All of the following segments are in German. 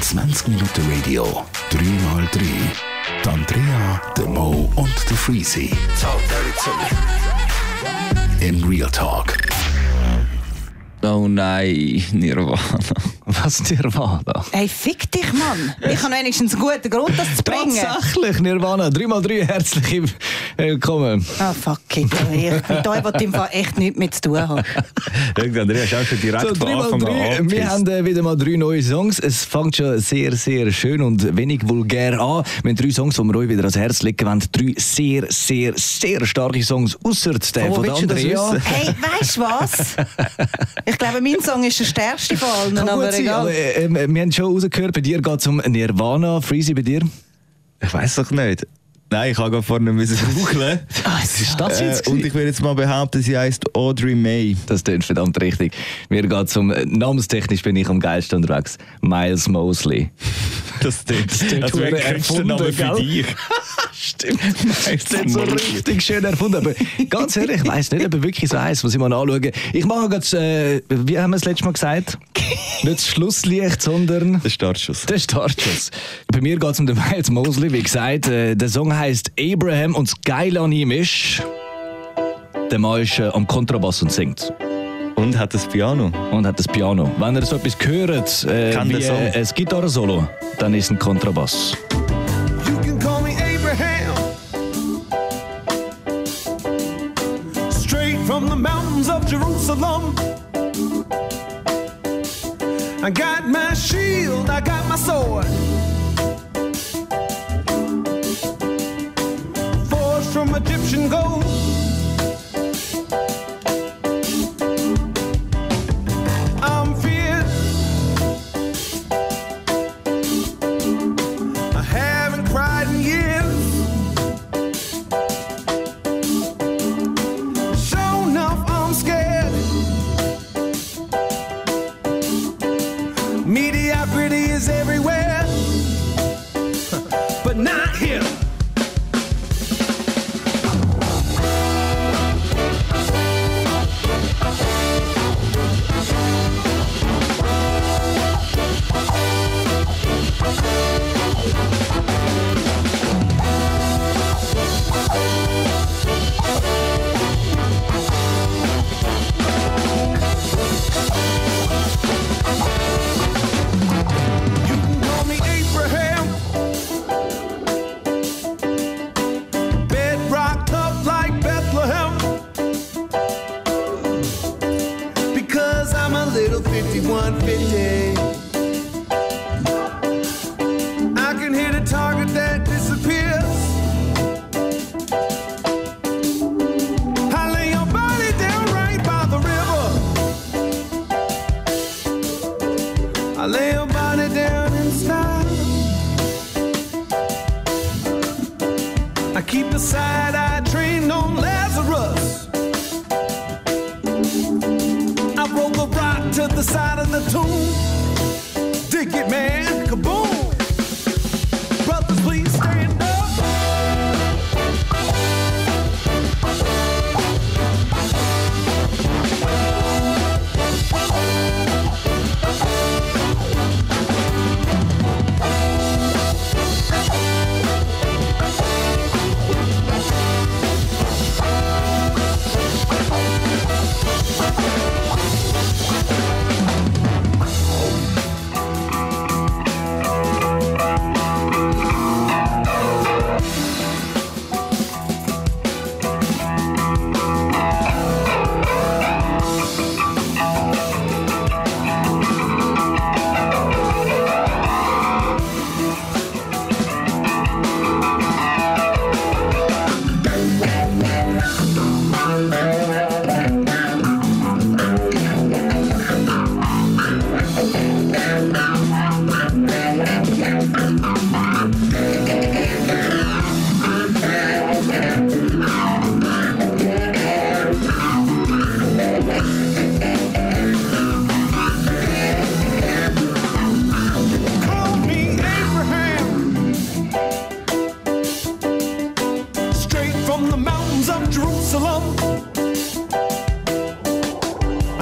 20 Minuten Radio, 3x3. Die Andrea, der Mo und der Freezy. In Real Talk. Oh nein, Nirvana. Was Nirvana? Hey, fick dich, Mann. Ich habe wenigstens einen guten Grund, das zu bringen. Tatsächlich, Nirvana. 3x3 herzlich willkommen. Ah, fuck it. Ich mit euch will im Fall echt nichts mehr zu tun haben. Andrea, ist auch schon direkt So, von 3 Anfang mal an 3 Wir haben äh, wieder mal drei neue Songs. Es fängt schon sehr, sehr schön und wenig vulgär an. Wir haben drei Songs, die wir euch wieder ans Herz legen wollen. Drei sehr, sehr, sehr starke Songs, außer der von der Andrea. Hey, weißt du was? Ich glaube, mein Song ist der stärkste von allen, Kann aber gut sein, egal. aber äh, äh, wir haben schon rausgehört, bei dir geht es um Nirvana. Freezy, bei dir? Ich weiß doch nicht. Nein, ich habe gerade vorne müssen googlen. Was ist das Äh, und ich würde jetzt mal behaupten, sie heißt Audrey May. Das klingt verdammt richtig. Mir geht es um, äh, namenstechnisch bin ich am geilsten unterwegs. Miles Mosley. Das klingt, das klingt ein Künstlername erfunden, für gell? dich. Stimmt. Das ist so richtig schön erfunden. Aber ganz ehrlich, ich weiss nicht, ob er wirklich so heisst. Muss ich mal anschauen. Ich mache jetzt, äh, wie haben wir es letztes Mal gesagt? Nicht das Schlusslicht, sondern Der Startschuss. der Startschuss. Bei mir geht es um den Miles Mosley. Wie gesagt, äh, der Song heisst Abraham und das Geile an ihm ist, der Mann ist äh, am Kontrabass und singt. Und hat das Piano. Und hat das Piano. Wenn ihr so etwas hört, äh, Kann wie der Song. äh, ein Gitarrensolo, dann ist es ein Kontrabass. You can call me Abraham. Straight from the mountains of Jerusalem. I got my shield, I got my sword. From Egyptian gold. Down in style. I keep the side eye trained on Lazarus. I roll the rock to the side of the tomb. Dig it, man, kaboom!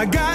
I got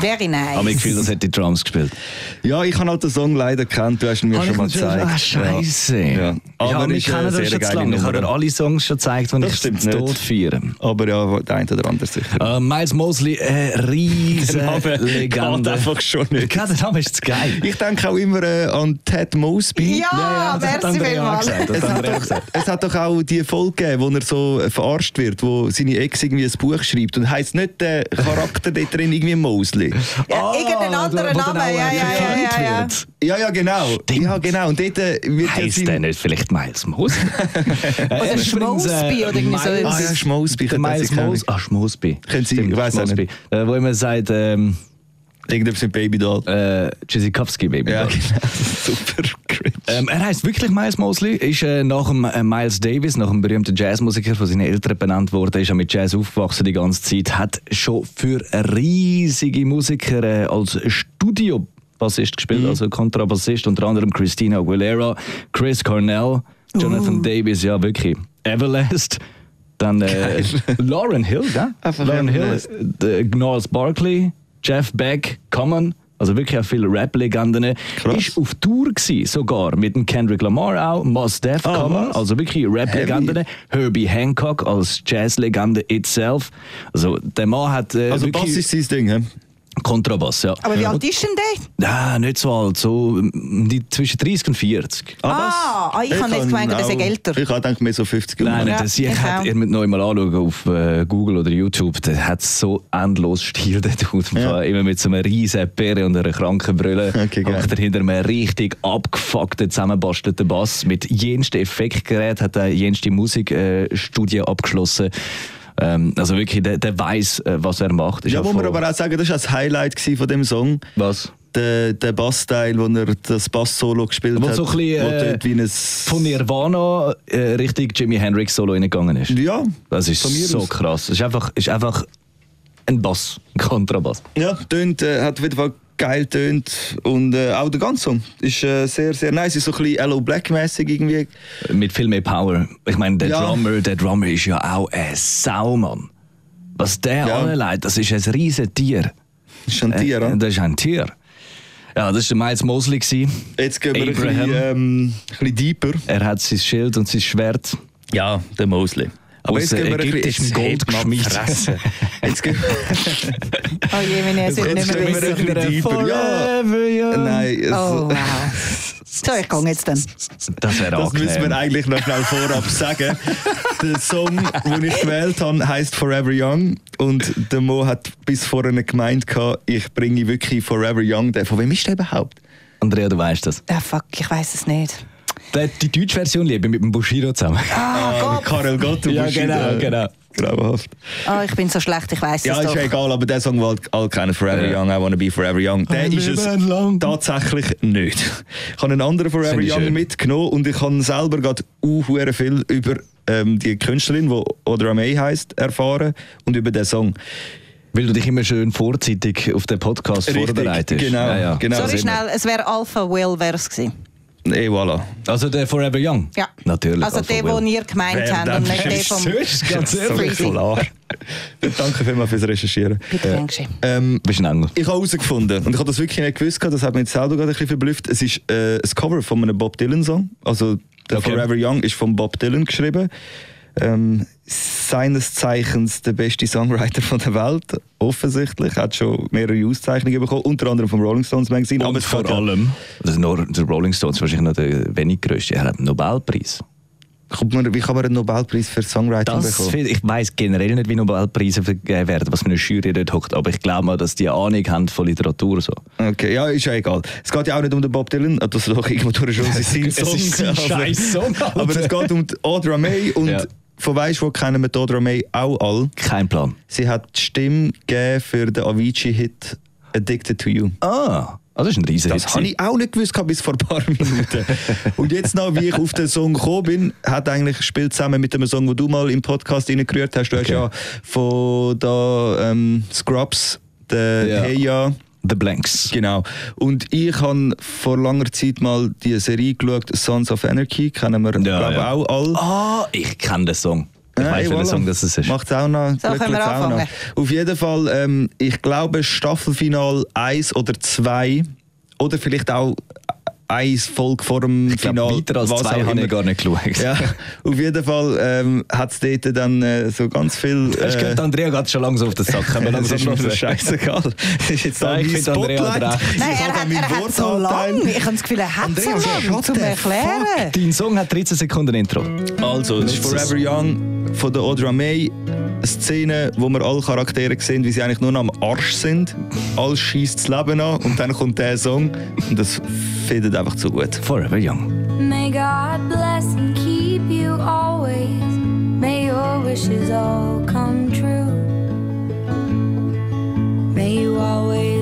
Very nice. Aber ich Gefühl, das hat die Drums gespielt. Ja, ich habe halt den Song leider kennt, du hast ihn mir schon mal gezeigt. Ah, Scheiße. Ja. Ja. Aber Aber wir kennen das schon zu lange. Ich habe dir alle Songs schon gezeigt, die Das ich nicht. Tod feiere. Aber ja, der eine oder andere sicher. Äh, Miles Mosley, eine riesen Legende. einfach schon nicht. Ja, der Name ist zu geil. Ich denke auch immer äh, an Ted Mosby. ja, das hat merci Andrea vielmals. gesagt. Das Es hat doch, gesagt. es hat doch auch die Folge gegeben, wo er so äh, verarscht wird, wo seine Ex irgendwie ein Buch schreibt und heisst nicht der Charakter dort drin irgendwie Mosley. Ja, irgendeinen anderen wo dann Namen, auch, ja, äh, ja, ja, ja, ja. Ja, ja, genau. Stimmt. Ja, genau. Und dort äh, wird ja Heißt der nicht vielleicht Miles Mosley? Oder Schmosby oder irgendwie so. Ah ja, Schmosby. Miles. Mosby. Ah, Schmosby. Können Sie- ich Schmosby. Äh, wo immer sagt, ähm, Irgendetwas mit Babydoll. äh, Tschüssikowski, Baby. Ja, Doll. genau. Super cringe. Ähm, er heißt wirklich Miles Mosley, ist äh, nach dem äh, Miles Davis, nach dem berühmten Jazzmusiker von seinen Eltern benannt worden, ist er mit Jazz aufgewachsen die ganze Zeit, hat schon für riesige Musiker äh, als Studiobassist gespielt, also Kontrabassist, unter anderem Christina Aguilera, Chris Cornell, Jonathan Davis, ja wirklich, Everlast, dann äh, Lauren Hill, ja? Einfach Lauren Hill, äh, Gnarls Barkley, Jeff Beck, Common, also wirklich auch viele Rap-Legenden. Ist auf Tour gewesen, sogar mit dem Kendrick Lamar auch, Mos Def Ah, Common, also wirklich Rap-Legenden. Herbie Hancock als Jazz-Legende itself. Also der Mann hat äh, Also wirklich ist sein Ding, hä? Kontrabass, ja. Aber wie alt ist denn der? Ja, nicht so alt, so die, zwischen 30 und 40. Ah, ah, ich habe jetzt gemeint, er auch- älter. Ich habe gedacht, mehr so 50 Nein, Ja, nicht, das ich ich hat, ihr müsst noch mal anschauen auf äh, Google oder YouTube. Der hat so endlos Stil, der Dude. Ja. Immer mit so einer riesen Perre und einer kranken Brille. Okay. Macht er hinter einem richtig abgefuckten, zusammenbastelten Bass. Mit jensten Effektgerät hat er jenste Musikstudie äh, abgeschlossen. Ähm, also wirklich, der, der weiß, äh, was er macht. Ist Ja, muss man aber auch sagen, das war das Highlight von dem Song. Was? Der, der Bassteil, wo er das Bass-Solo gespielt Wo hat. so ein bisschen, wo äh, dort wie ein... Von Nirvana äh, richtig Jimi Hendrix Solo reingegangen ist. Ja, Das ist so aus. krass. Es ist einfach, ist einfach ein Bass, ein Kontrabass. Ja, tönt, äh, hat auf jeden Fall geil tönt und äh, auch der ganze Song ist äh, sehr, sehr nice. Ist so ein bisschen Hello Black-mäßig irgendwie. Mit viel mehr Power. Ich meine, der Ja. Drummer, der Drummer ist ja auch ein Saumann. Was der Ja. anlegt, das ist ein riesen Tier. Ist ein Tier, Äh, das ist ein Tier. Ja, das war der Miles Mosley. gewesen. Jetzt gehen wir ein bisschen, ähm, ein bisschen deeper. Er hat sein Schild und sein Schwert. Ja, der Mosley. Aber Aus jetzt gehen wir ein ägyptischem. Gold geschmiedet. Jetzt gehen Oh je, wenn ich es Jetzt nicht mehr gehen wir wissen. ein deeper. Ja, Forever young. nein. es- Oh, wow. So, ich gehe jetzt dann. Das wäre Das müssen wir eigentlich noch schnell vorab sagen. der Song, den ich gewählt habe, heißt Forever Young. Und der Mo hat bis vorhin gemeint, ich bringe wirklich Forever Young. Von wem ist der überhaupt? Andrea, du weißt das. Ah, fuck, ich weiß es nicht. Die, die deutsche Version liebe ich mit dem Bushido zusammen. Ah, mit Gott. Karel Gott und Ja, Bushido. genau, genau. Grauenhaft. Ah, ich bin so schlecht, ich weiß Ja, es ist doch. ja egal, aber der Song, den alle kennen, Forever Ja. Young, I Wanna Be Forever Young, der ist es lang. tatsächlich nicht. Ich habe einen anderen Forever Young schön. mitgenommen und ich habe selber gerade uh, viel über ähm, die Künstlerin, die Audra May heisst, erfahren und über den Song. Weil du dich immer schön vorzeitig auf den Podcast Richtig, vorbereitest. genau, Ja, ja. genau. Wir. schnell, es wäre Alpha Will wär's gewesen. Eh, voilà. Also der Forever Young? Ja. Natürlich. Also der, den ihr gemeint Wer habt und nicht der vom... Ganz ehrlich. Klar. Danke vielmals fürs Recherchieren. Bitte, gern geschehen. Ähm, Bist ein Engel. ich habe herausgefunden, und ich habe das wirklich nicht gewusst, das hat mich jetzt selber gerade ein bisschen verblüfft, es ist äh, ein Cover von einem Bob Dylan-Song. Also der Okay. Forever Young ist von Bob Dylan geschrieben. Ähm, seines Zeichens der beste Songwriter von der Welt, offensichtlich. Hat schon mehrere Auszeichnungen bekommen, unter anderem vom Rolling Stones Magazine. Und es vor allem, das nur der Rolling Stones wahrscheinlich noch der wenig größte, er hat einen Nobelpreis. Man, wie kann man einen Nobelpreis für Songwriting Das, bekommen? ich weiß generell nicht, wie Nobelpreise vergeben werden, was für eine Jury dort hockt, aber ich glaube mal, dass die Ahnung haben von Literatur so. Okay, ja, ist ja egal. Es geht ja auch nicht um den Bob Dylan, das ist doch irgendwo durch schon sein Song. Es ist sein aber- Scheiß-Song, Alter. Aber es geht um Audra May und Ja. Von weißt wo kennen wir Audra May auch all. Kein Plan. Sie hat die Stimme gegeben für den Avicii-Hit Addicted to You. Ah, das ist ein riesen Das habe ich auch nicht gewusst bis vor ein paar Minuten. Und jetzt noch, wie ich auf den Song gekommen bin, hat eigentlich spielt zusammen mit dem Song, den du mal im Podcast reingerührt hast. Du Okay. hast ja von da ähm, Scrubs, der Ja. Hey Ja. The Blanks. Genau. Und ich habe vor langer Zeit mal die Serie geschaut, Sons of Anarchy, kennen wir Ja, glaube ja. auch alle. Ah, ich kenne den Song. Ich Ja, weiß, ey, welcher voilà. Song das ist. Macht's auch noch. So, können wir anfangen? noch. Auf jeden Fall, ähm, ich glaube, Staffelfinal 1 oder 2 oder vielleicht auch eins Folge vor dem Ich glaube, Final. weiter als was zwei habe ich gar nicht geschaut. Ja, auf jeden Fall ähm, hat es dort dann äh, so ganz viel. Du gehört, Andrea geht schon langsam auf den Sack. Wir das ist mir scheißegal. Das ist jetzt Nein, ich finde, Andrea hat recht. Nein, Ich er habe hat, er hat so lang. Ich habe das Gefühl, er hat Andrea, so lang zum Erklären. Dein Song hat 13 Sekunden Intro. Also, es ist es. Forever Young von der Audra May. Eine Szene, wo wir alle Charaktere sehen, wie sie eigentlich nur noch am Arsch sind. Alles schießt das Leben an und dann kommt der Song und das findet einfach zu gut. Forever Young. May God bless and keep you always. May your wishes all come true. May you always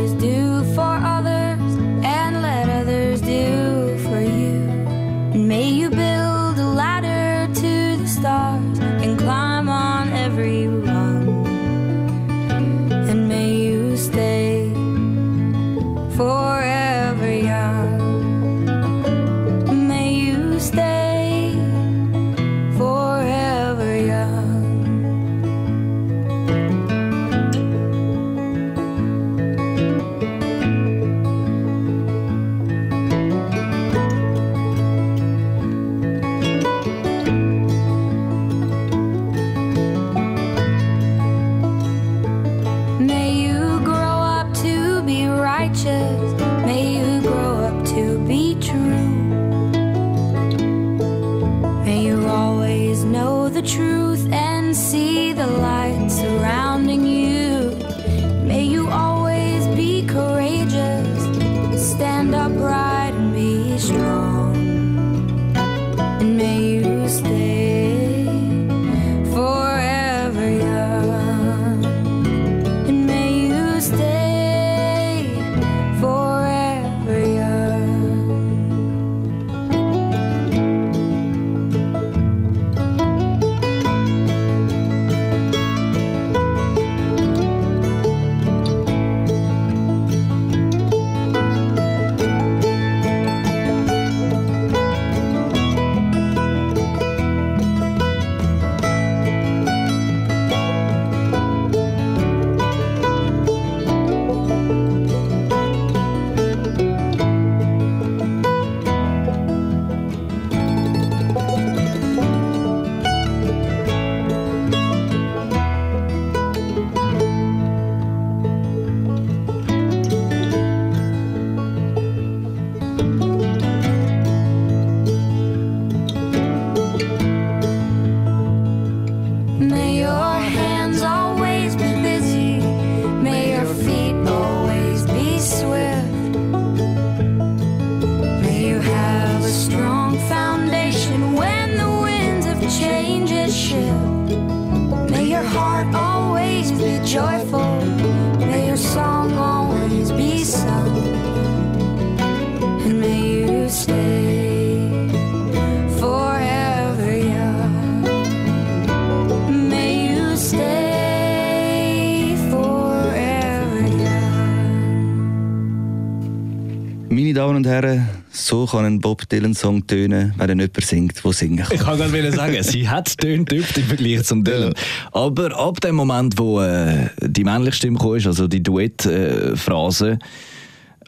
Herren, so kann ein Bob Dylan-Song tönen, wenn er jemand singt, der singen kann. Ich kann gerade sagen, sie hat tönt übt im Vergleich zum Dylan. Aber ab dem Moment, wo äh, die männliche Stimme kam, also die Duett-Phrase,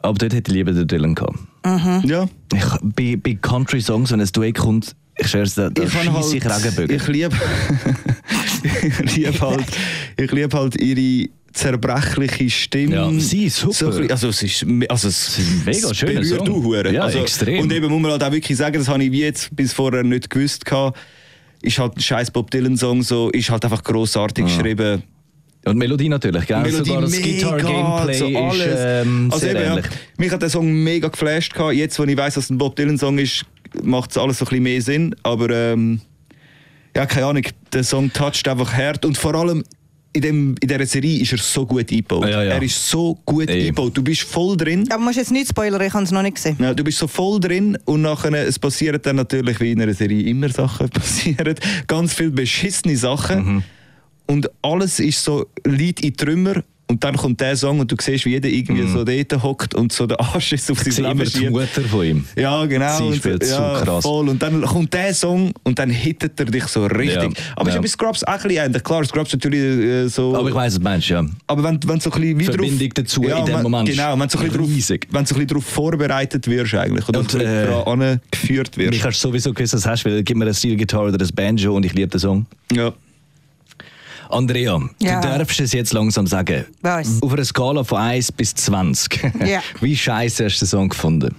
ab dort hätte ich lieber den Dylan gehabt. Ja, Ich, bei, bei Country-Songs, wenn ein Duett kommt, ich schwör's, da, da ich kann schieße ich Regenbögen. Ich liebe ich lieb halt, ich lieb halt ihre zerbrechliche Stimme. Ja, sie ist super. So bisschen- also es ist, also es, ist mega es schöner berührt Song. auch. Ja, also, extrem. Und eben muss man halt auch wirklich sagen, das habe ich wie jetzt bis vorher nicht gewusst gehabt. ist halt ein scheiß Bob Dylan-Song, so, ist halt einfach grossartig geschrieben. Und Melodie natürlich, gell? Melodie Sogar das mega, Guitar-Gameplay so alles. ist ähm, also sehr eben, ja, ähnlich. mich hat der Song mega geflasht. gehabt. Jetzt, wo ich weiß, dass es ein Bob Dylan-Song ist, macht es alles so ein bisschen mehr Sinn. Aber ähm, ja, keine Ahnung, der Song toucht einfach hart. Und vor allem in, dem, in dieser Serie ist er so gut eingebaut. Ja, ja. Er ist so gut Eben. eingebaut. Du bist voll drin. Aber du musst jetzt nicht spoilern, ich habe es noch nicht gesehen. Ja, du bist so voll drin und nachher, es passieren dann natürlich, wie in einer Serie immer Sachen passieren, ganz viele beschissene Sachen und alles ist so, liegt in Trümmer und dann kommt der Song und du siehst, wie jeder irgendwie so dort hockt und so den Arsch ist auf sein Leben immer die schiebt. Mutter von ihm. Ja, genau. Sie und, spielt so ja, krass. Voll. Und dann kommt der Song und dann hittet er dich so richtig. Ja, Aber es ist ja. ja. bei Scrubs auch ein bisschen ähnlich. Klar, Scrubs natürlich äh, so... Aber ich weiss, was du meinst, ja. Aber wenn, wenn so ein bisschen wie Verbindung drauf, dazu in dem wenn- Moment Genau, wenn du so ein bisschen riesig. drauf, wenn du so ein bisschen darauf vorbereitet wirst eigentlich. Oder Und, äh, daran angeführt wirst. Ich hast sowieso gewusst, was du hast, weil gib mir eine Steel-Gitarre oder ein Banjo und ich liebe den Song. Ja. Andrea, Ja. du darfst es jetzt langsam sagen. Was? Auf einer Skala von 1 bis 20. Ja. Wie scheiße hast du den Song gefunden?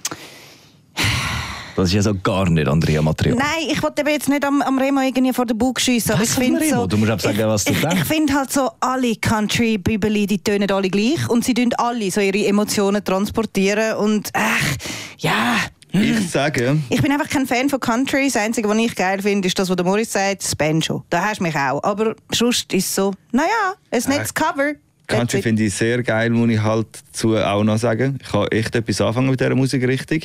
Das ist ja so gar nicht Andrea Material. Nein, ich wollte jetzt nicht am, am Remo irgendwie vor den Bug schiessen. aber ich finde so, Du musst auch sagen, ich, was du ich, denkst. Ich finde halt so, alle Country-Bibeli, die tönen alle gleich und sie tun alle so ihre Emotionen transportieren und ach, ja. Ich sage, Ich bin einfach kein Fan von Country. Das Einzige, was ich geil finde, ist das, was der Morris sagt, das Banjo. Da hast du mich auch. Aber sonst ist es so, naja, ein nettes Cover. Country That's it. finde ich sehr geil, muss ich halt dazu auch noch sagen. Ich kann echt etwas anfangen mit dieser Musikrichtung.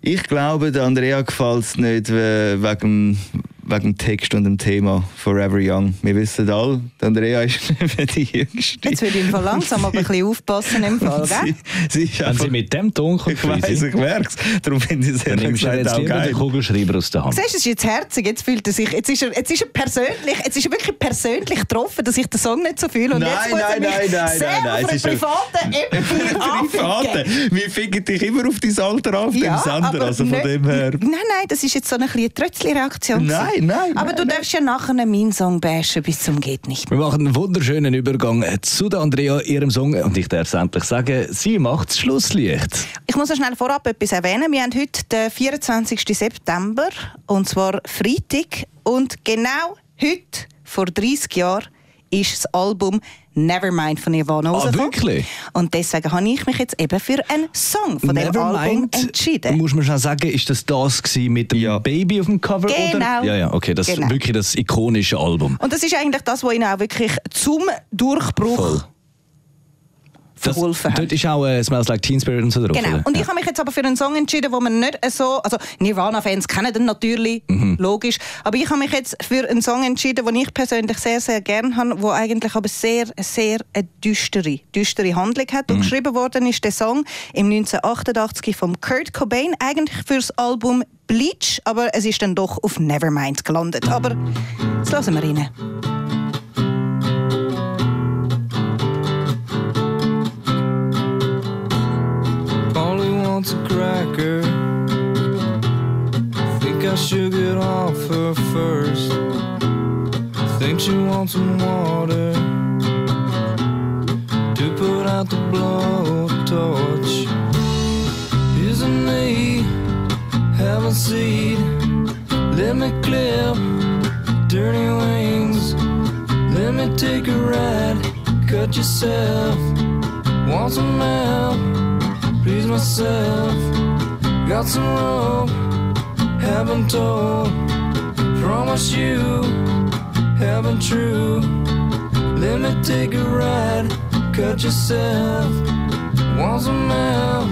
Ich glaube, der Andrea gefällt es nicht äh, wegen, wegen dem Text und dem Thema Forever Young. Wir wissen alle, Andrea ist nicht mehr die Jüngste. Jetzt würde ich im Fall langsam aber ein bisschen aufpassen im Fall, sie, gell? sie ist Wenn einfach, sie mit dem Ton kommt, ich weiß, Friesi, ich merke es. Darum finde ich es dann ehrlich nimmst du gesagt jetzt auch geil. den Kugelschreiber aus der Hand. Siehst du, es ist jetzt herzig, jetzt fühlt er sich, jetzt ist er, jetzt ist er persönlich, jetzt ist er wirklich persönlich getroffen, dass ich den Song nicht so fühle und Nein, jetzt muss nein, nein, nein, sehr nein, nein, auf es privaten Ebene Private. anficken. Wir ficken dich immer auf dein Alter auf, dem Sender. Also von nicht- dem her. Nein, nein, das ist jetzt so eine kleine Trötzli-Reaktion. Nein. Nein, Aber nein, du darfst ja nachher meinen Song bashen bis zum geht nicht. Wir machen einen wunderschönen Übergang zu der Andrea, ihrem Song. Und ich darf es endlich sagen, sie macht das Schlusslicht. Ich muss noch schnell vorab etwas erwähnen. Wir haben heute den 24. September, und zwar Freitag. Und genau heute, vor 30 Jahren, ist das Album Nevermind von Nirvana. Ah, wirklich? Und deswegen habe ich mich jetzt eben für einen Song von dem Album entschieden. Muss man schon sagen, ist das das gewesen mit dem Ja. Baby auf dem Cover? Genau. Oder? Ja, ja, okay, das ist Genau. wirklich das ikonische Album. Und das ist eigentlich das, was ihnen auch wirklich zum Durchbruch Voll. Das, verholfen hat. dort ist auch äh, Smells Like Teen Spirit und so drauf. Genau. oder? Und ich habe mich jetzt aber für einen Song entschieden, wo man nicht so, also Nirvana-Fans kennen den natürlich, Mhm. logisch, aber ich habe mich jetzt für einen Song entschieden, den ich persönlich sehr, sehr gern habe, wo eigentlich aber sehr, sehr eine düstere, düstere Handlung hat. Mhm. Und geschrieben worden ist der Song im 1988 von Kurt Cobain, eigentlich fürs Album Bleach, aber es ist dann doch auf Nevermind gelandet. Aber jetzt lassen wir rein. Wants a cracker. Think I should get off her first. Think she wants some water to put out the blowtorch. Isn't me? Have a seat. Let me clip dirty wings. Let me take a ride. Cut yourself. Want some help? Please myself. Got some rope, haven't told. Promise you, haven't true. Let me take a ride, cut yourself. Want some help,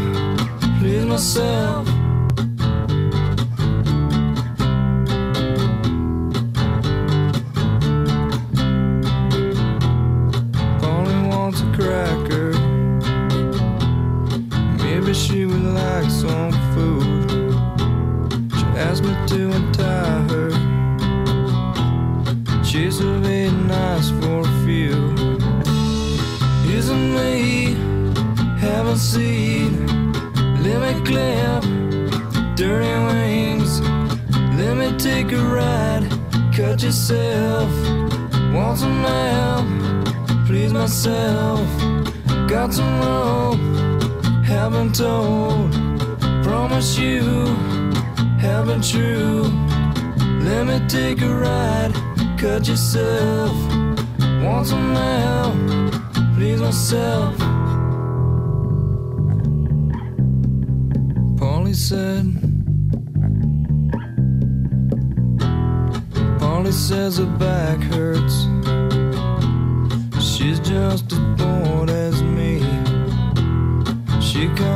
please myself. Nice for a few. Isn't me? Have a seat. Let me clip dirty wings. Let me take a ride. Cut yourself. Please myself. Got some haven't told. Promise you, haven't true. Let me take a ride, cut yourself. Want some help, please myself. Polly said. Polly says her back hurts. She's just as bored as me. She called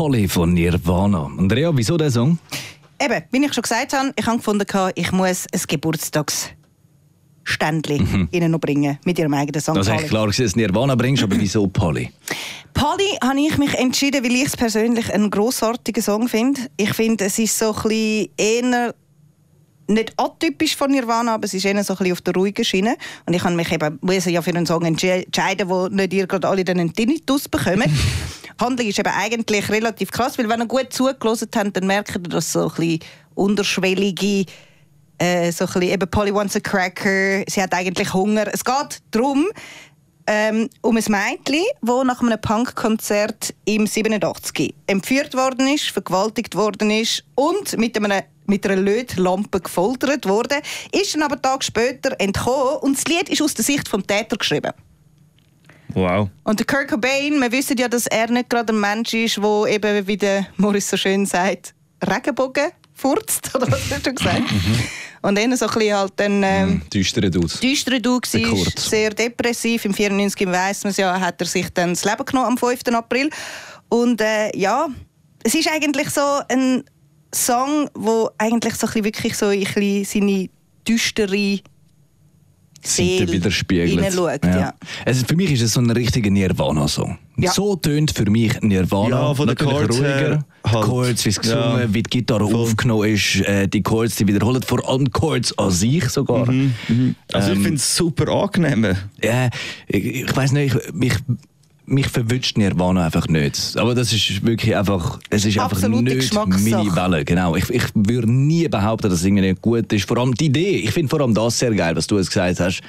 Polly von Nirvana. Andrea, wieso der Song? Eben, wie ich schon gesagt habe, ich habe gefunden, ich muss ein Geburtstagsständchen ihnen noch bringen mit ihrem eigenen Song. Das ist klar, dass du das Nirvana bringst, aber wieso Polly? Polly habe ich mich entschieden, weil ich es persönlich einen grossartigen Song finde. Ich finde, es ist so ein bisschen eher nicht atypisch von Nirvana, aber es ist eher so ein bisschen auf der ruhigen Schiene. Und ich habe mich eben muss ja für einen Song entsche- entscheiden, wo nicht ihr gerade alle einen Tinnitus bekommen. Handlung ist eben eigentlich relativ krass, weil wenn ihr gut zugelassen habt, dann merkt ihr, dass so ein bisschen unterschwellige äh, so ein bisschen, eben Polly wants a cracker, sie hat eigentlich Hunger. Es geht darum, ähm, um ein Mädchen, das nach einem Punkkonzert im 87 entführt worden ist, vergewaltigt worden ist und mit, einem, mit einer Lötlampe gefoltert wurde, ist dann aber Tag später entkommen und das Lied ist aus der Sicht vom Täter geschrieben. Wow. Und der Kurt Cobain, wir wissen ja, dass er nicht gerade ein Mensch ist, der eben, wie der Morris so schön sagt, Regenbogen furzt, oder was hast du gesagt? und dann so ein bisschen halt dann... Ähm, Dudes. düsterer Du Der war, Kurt. sehr depressiv. Im 94 weiss man es ja, hat er sich dann das Leben genommen am 5. April. Und äh, ja, es ist eigentlich so ein Song, wo eigentlich so ein wirklich so ein bisschen seine düstere Seite Seele widerspiegelt. hineinschaut. Ja. Also für mich ist es so ein richtiger Nirvana-Song. Ja. So tönt für mich Nirvana. Ja, von den Natürlich Chords her ruhiger. Die halt. Chords, wie es gesungen, Ja. wie die Gitarre Voll. aufgenommen ist, äh, die Chords, die wiederholen, vor allem Chords an sich sogar. Also ich Ähm, finde es super angenehm. Ja, ich, ich weiß nicht, ich- mich, mich verwünscht Nirvana einfach nicht. Aber das ist wirklich einfach, es ist einfach Absolute nicht Geschmackssache. meine Welle. Genau. Ich, ich würde nie behaupten, dass es irgendwie nicht gut ist. Vor allem die Idee. Ich finde vor allem das sehr geil, was du jetzt gesagt hast,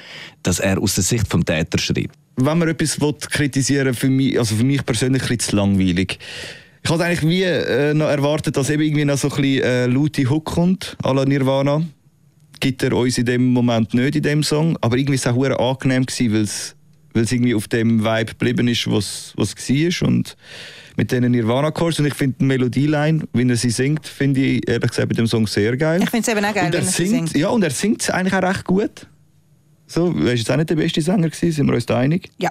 dass er aus der Sicht vom Täter schreibt. wenn man etwas will, kritisieren für mich, also für mich persönlich ein bisschen zu langweilig. Ich hatte eigentlich wie äh, noch erwartet, dass eben irgendwie noch so ein bisschen äh, laute Hook kommt, à la Nirvana. Gibt er uns in dem Moment nicht in dem Song, aber irgendwie war es auch angenehm, gewesen, weil es weil es irgendwie auf dem Vibe geblieben ist, was was war und mit diesen Nirvana-Chords und ich finde die Melodieline, wie er sie singt, finde ich ehrlich gesagt bei dem Song sehr geil. Ich finde es eben auch geil, und er wenn er singt, singt. Ja, und er singt es eigentlich auch recht gut. So, er ist jetzt auch nicht der beste Sänger gewesen, sind wir uns da einig? Ja.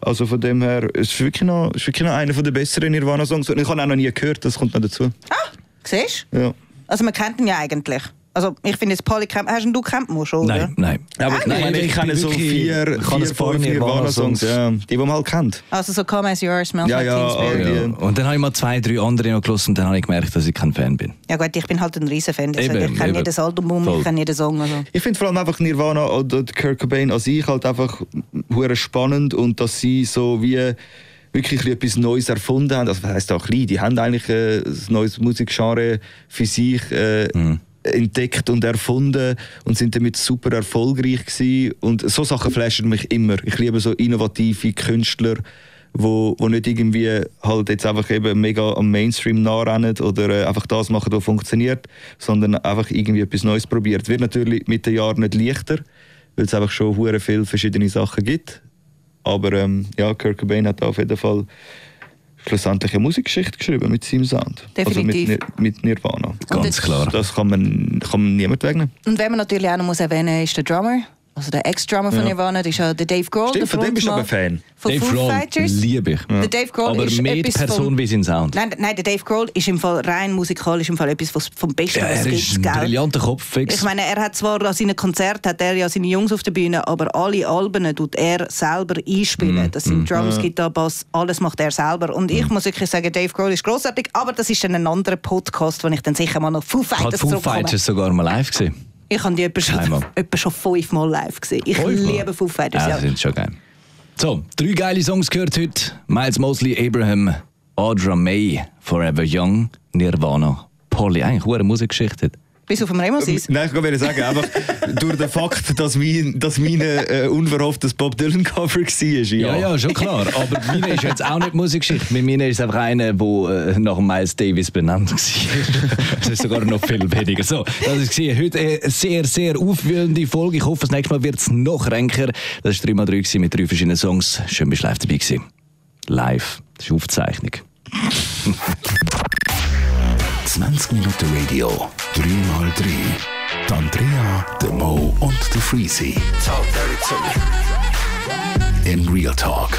Also von dem her, es ist wirklich noch, es ist wirklich noch einer der besseren Nirvana-Songs. Und ich habe ihn auch noch nie gehört, das kommt noch dazu. Ah, siehst du? Ja. Also man kennt ihn ja eigentlich. Also ich finde jetzt kennt, hast du man schon, oder? Nein, nein. Aber ich, meine, ich kenne so vier, ich kann vier fünf Nirvana-Songs, ja, die, die man halt kennt. Also so Come As You Are, Smells Ja, Like ja, Teen Spirit. all Ja. Und dann habe ich mal zwei, drei andere noch gelassen und dann habe ich gemerkt, dass ich kein Fan bin. Ja gut, ich bin halt ein riesen Fan. Also Eben, ich kenne jedes Album, Voll. ich kenne jeden Song. Also. Ich finde vor allem einfach Nirvana oder Kurt Cobain an sich halt einfach hure spannend und dass sie so wie wirklich etwas Neues erfunden haben. Also was heisst auch klein, die haben eigentlich äh, ein neues Musikgenre für sich äh, entdeckt und erfunden und sind damit super erfolgreich gewesen. Und so Sachen flashen mich immer. Ich liebe so innovative Künstler, wo, wo nicht irgendwie halt jetzt einfach eben mega am Mainstream nachrennen oder äh, einfach das machen, was funktioniert, sondern einfach irgendwie etwas Neues probiert. Wird natürlich mit den Jahren nicht leichter, weil es einfach schon viele verschiedene Sachen gibt. Aber ähm, ja, Kurt Cobain hat auf jeden Fall schlussendlich eine Musikgeschichte geschrieben mit seinem Sound. Definitiv. Also mit, Nir- mit Nirvana. Ganz klar. Das kann man, kann man niemand wegnehmen. Und wenn man natürlich auch noch muss erwähnen muss, ist der Drummer, also der Ex-Drummer von Nirvana, das ist ja der Dave Grohl, Stimmt, von dem bist du aber Fan. Von Dave Foo Grohl Fighters. liebe ich. Der Dave Grohl Aber ist mehr die Person wie sein Sound. Nein, nein, der Dave Grohl ist im Fall rein musikalisch im Fall etwas was vom Besten, Ja, was er es ist gibt. ein gell? brillanter Kopf. Fix. Ich meine, er hat zwar an seinen Konzerten hat er ja seine Jungs auf der Bühne, aber alle Alben tut er selber einspielen. Das sind Drums, Gitarre, Bass, alles macht er selber. Und ich muss wirklich sagen, Dave Grohl ist großartig, aber das ist dann ein anderer Podcast, wo ich dann sicher mal noch Foo Fighters Foo zurückkomme. Fighters sogar mal live gesehen. Ich habe die etwa schon, etwa schon fünfmal live gesehen. Ich Fünfmal? liebe Foo Fighters. Ja, Ja, das sind schon geil. So, drei geile Songs gehört heute. Miles Mosley, Abraham, Audra May, Forever Young, Nirvana, Polly. Eigentlich eine Musikgeschichte. Bis auf dem Remo ist Nein, ich wollte sagen, einfach durch den Fakt, dass mein, dass meine äh, unverhofftes Bob Dylan-Cover war. Ja, ja, schon klar. Aber meine ist jetzt auch nicht Musikgeschichte. Mit meine ist einfach eine, die äh, nach Miles Davis benannt war. das ist sogar noch viel weniger. So, das ist gewesen. heute eine sehr, sehr aufwühlende Folge. Ich hoffe, das nächste Mal wird es noch kränker. Das war 3x3 gewesen mit drei verschiedenen Songs. Schön, bist du live dabei gewesen. Live. Das ist Aufzeichnung. 20 Minuten Radio, 3x3. Die Andrea, der Mo und der Freezy. In Real Talk.